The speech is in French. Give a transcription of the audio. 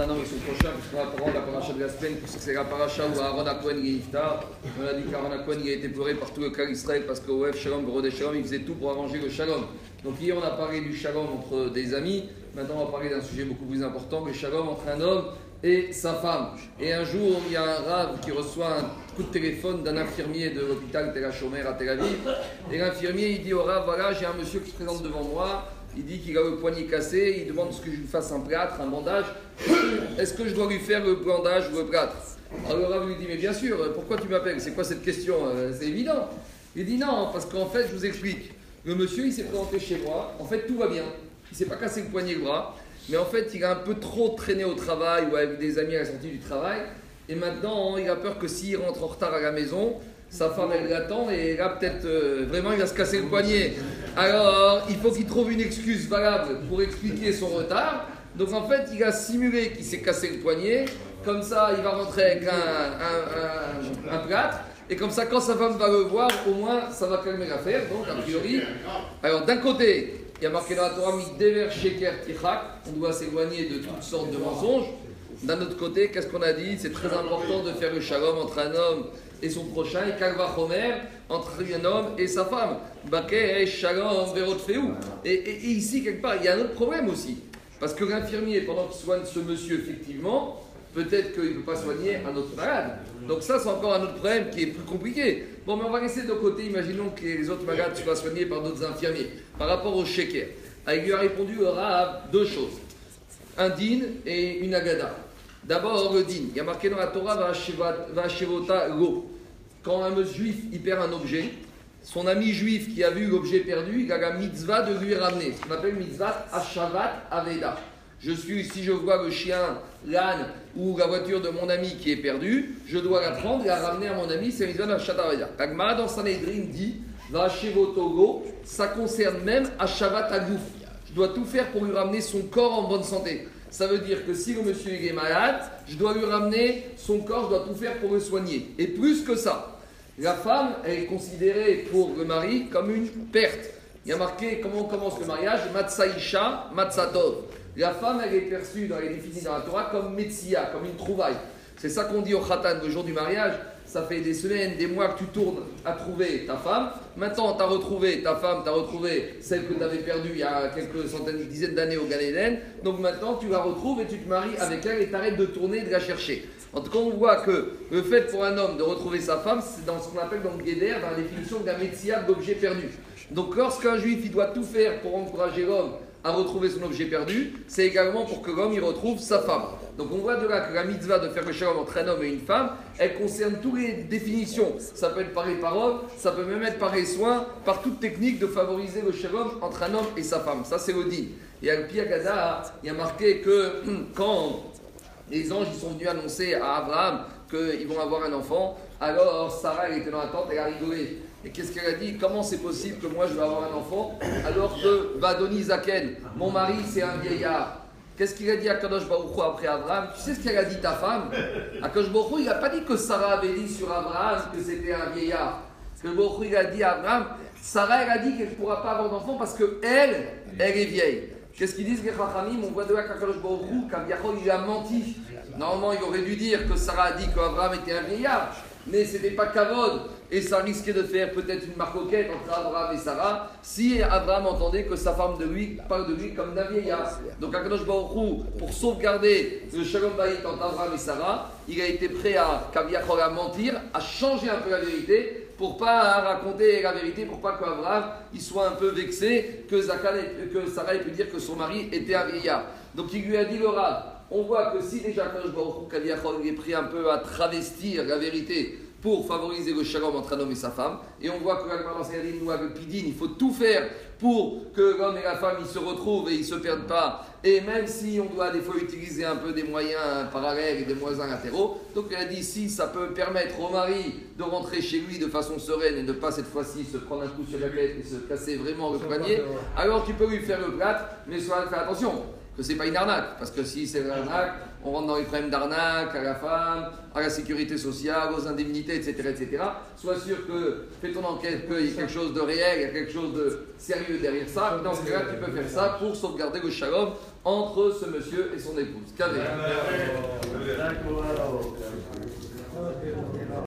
Maintenant, ils sont prochains, puisqu'on va prendre la paracha de la semaine, puisque c'est la paracha où Aaron il est iftar. On a dit qu'Aaron il a été pleuré par tout le cas Israël parce que Oef Shalom, Brodé Shalom, il faisait tout pour arranger le Shalom. Donc hier, on a parlé du Shalom entre des amis. Maintenant, on va parler d'un sujet beaucoup plus important, le Shalom entre un homme et sa femme. Et un jour, il y a un rave qui reçoit un coup de téléphone d'un infirmier de l'hôpital Tel à Tel Aviv. Et l'infirmier, il dit au rave, voilà, j'ai un monsieur qui se présente devant moi. Il dit qu'il a le poignet cassé, il demande ce que je lui fasse un plâtre, un bandage. Est-ce que je dois lui faire le bandage ou le plâtre Alors le rave lui dit, mais bien sûr, pourquoi tu m'appelles? C'est quoi cette question? Euh, C'est évident. Il dit non, parce qu'en fait, je vous explique. Le monsieur, il s'est présenté chez moi. En fait, tout va bien. Il s'est pas cassé le poignet le bras. Mais en fait, il a un peu trop traîné au travail ou avec des amis à la sortie du travail. Et maintenant, il a peur que s'il rentre en retard à la maison, sa femme, elle l'attend et là, peut-être, euh, vraiment, il va se casser le poignet. Alors, il faut qu'il trouve une excuse valable pour expliquer son retard. Donc, en fait, il a simulé qu'il s'est cassé le poignet. Comme ça, il va rentrer avec un, un, plâtre. Et comme ça, quand sa femme va le voir, au moins, ça va calmer l'affaire. Donc, a priori. Alors, d'un côté, il y a marqué dans la Torah. On doit s'éloigner de toutes sortes de mensonges. D'un autre côté, qu'est-ce qu'on a dit? C'est très important de faire le shalom entre un homme et son prochain, et Kalva Homer, entre un homme et sa femme. Baké, Shalom, Et, et, et ici, quelque part, il y a un autre problème aussi. Parce que l'infirmier, pendant qu'il soigne ce monsieur, effectivement, peut-être qu'il ne peut pas soigner un autre malade. Donc ça, c'est encore un autre problème qui est plus compliqué. Bon, mais on va laisser de côté, imaginons que les autres malades soient soignés par d'autres infirmiers. Par rapport au sheker, il lui a répondu au deux choses. Un din et une agada. D'abord, le. Il y a marqué dans la Torah, va go. Quand un juif il perd un objet, son ami juif qui a vu l'objet perdu, il a la mitzvah de lui ramener. Ce qu'on appelle mitzvah Ashavat Aveda. Je suis, si je vois le chien, l'âne ou la voiture de mon ami qui est perdue, je dois la prendre et la ramener à mon ami, c'est mitzvah Ashavat Aveda. Kagma dans Sanhedrin dit, va chez Togo, ça concerne même Ashavat Agouf. Je dois tout faire pour lui ramener son corps en bonne santé. Ça veut dire que si le monsieur est malade, je dois lui ramener son corps, je dois tout faire pour le soigner. Et plus que ça, la femme elle est considérée pour le mari comme une perte. Il y a marqué comment commence le mariage Matsaïcha, Matsatov. La femme, elle est perçue dans les définitions de la Torah comme Metsia, comme une trouvaille. C'est ça qu'on dit au Khatan, le jour du mariage ça fait des semaines, des mois que tu tournes à trouver ta femme. Maintenant, tu as retrouvé ta femme, tu as retrouvé celle que tu avais perdue il y a quelques centaines, dizaines d'années au Galéden. Donc maintenant, tu la retrouves et tu te maries avec elle et tu arrêtes de tourner et de la chercher. En tout cas, on voit que le fait pour un homme de retrouver sa femme, c'est dans ce qu'on appelle dans le Guéder, dans la définition d'un métier d'objet perdu. Donc lorsqu'un juif, il doit tout faire pour encourager l'homme à retrouver son objet perdu, c'est également pour que l'homme y retrouve sa femme. Donc on voit de là que la mitzvah de faire le shalom entre un homme et une femme, elle concerne toutes les définitions. Ça peut être par les paroles, ça peut même être par les soins, par toute technique de favoriser le shalom entre un homme et sa femme. Ça c'est le dit. Et à Piagada, il y a marqué que quand les anges sont venus annoncer à Abraham qu'ils vont avoir un enfant, alors Sarah elle était dans la tente, elle a rigolé. Et qu'est-ce qu'elle a dit? Comment c'est possible que moi je vais avoir un enfant alors que Vadoni Zaken, mon mari, c'est un vieillard Qu'est-ce qu'il a dit à Kadosh Baruch après Abraham? Tu sais ce qu'elle a dit ta femme? Kadosh Baruch il n'a pas dit que Sarah avait dit sur Abraham que c'était un vieillard. Que Baruch il a dit à Abraham Sarah, elle a dit qu'elle ne pourra pas avoir d'enfant parce que elle, elle est vieille. Qu'est-ce qu'ils disent les Chachamim On voit de là qu'Akadosh Baruch il a menti. Normalement, il aurait dû dire que Sarah a dit qu'Abraham était un vieillard mais ce n'était pas Kavod, et ça risquait de faire peut-être une marcoquette entre Abraham et Sarah, si Abraham entendait que sa femme de lui parle de lui comme d'un vieillard. Donc Akadosh Baruch pour sauvegarder le Shalom Bayit entre Abraham et Sarah, il a été prêt à, à mentir, à changer un peu la vérité, pour pas raconter la vérité, pour pas qu'Abraham il soit un peu vexé que, que Sarah ait pu dire que son mari était un vieillard. Donc il lui a dit le on voit que si déjà Kadosh Baruch est pris un peu à travestir la vérité pour favoriser le shalom entre un homme et sa femme, et on voit que nous avec Pidin, il faut tout faire pour que l'homme et la femme ils se retrouvent et ils ne se perdent pas, et même si on doit des fois utiliser un peu des moyens parallèles et des moyens latéraux, donc il a dit si ça peut permettre au mari de rentrer chez lui de façon sereine et ne pas cette fois-ci se prendre un coup sur la tête et se casser vraiment le poignet, alors tu peux lui faire le plat, mais sois, fais attention que c'est pas une arnaque. Parce que si c'est une arnaque, on rentre dans les problèmes d'arnaque à la femme, à la sécurité sociale, aux indemnités, etc. etc. Sois sûr que fais ton enquête, qu'il y a quelque chose de réel, il y a quelque chose de sérieux derrière ça. Dans ce cas-là, tu peux faire ça pour sauvegarder le shalom entre ce monsieur et son épouse. Carré.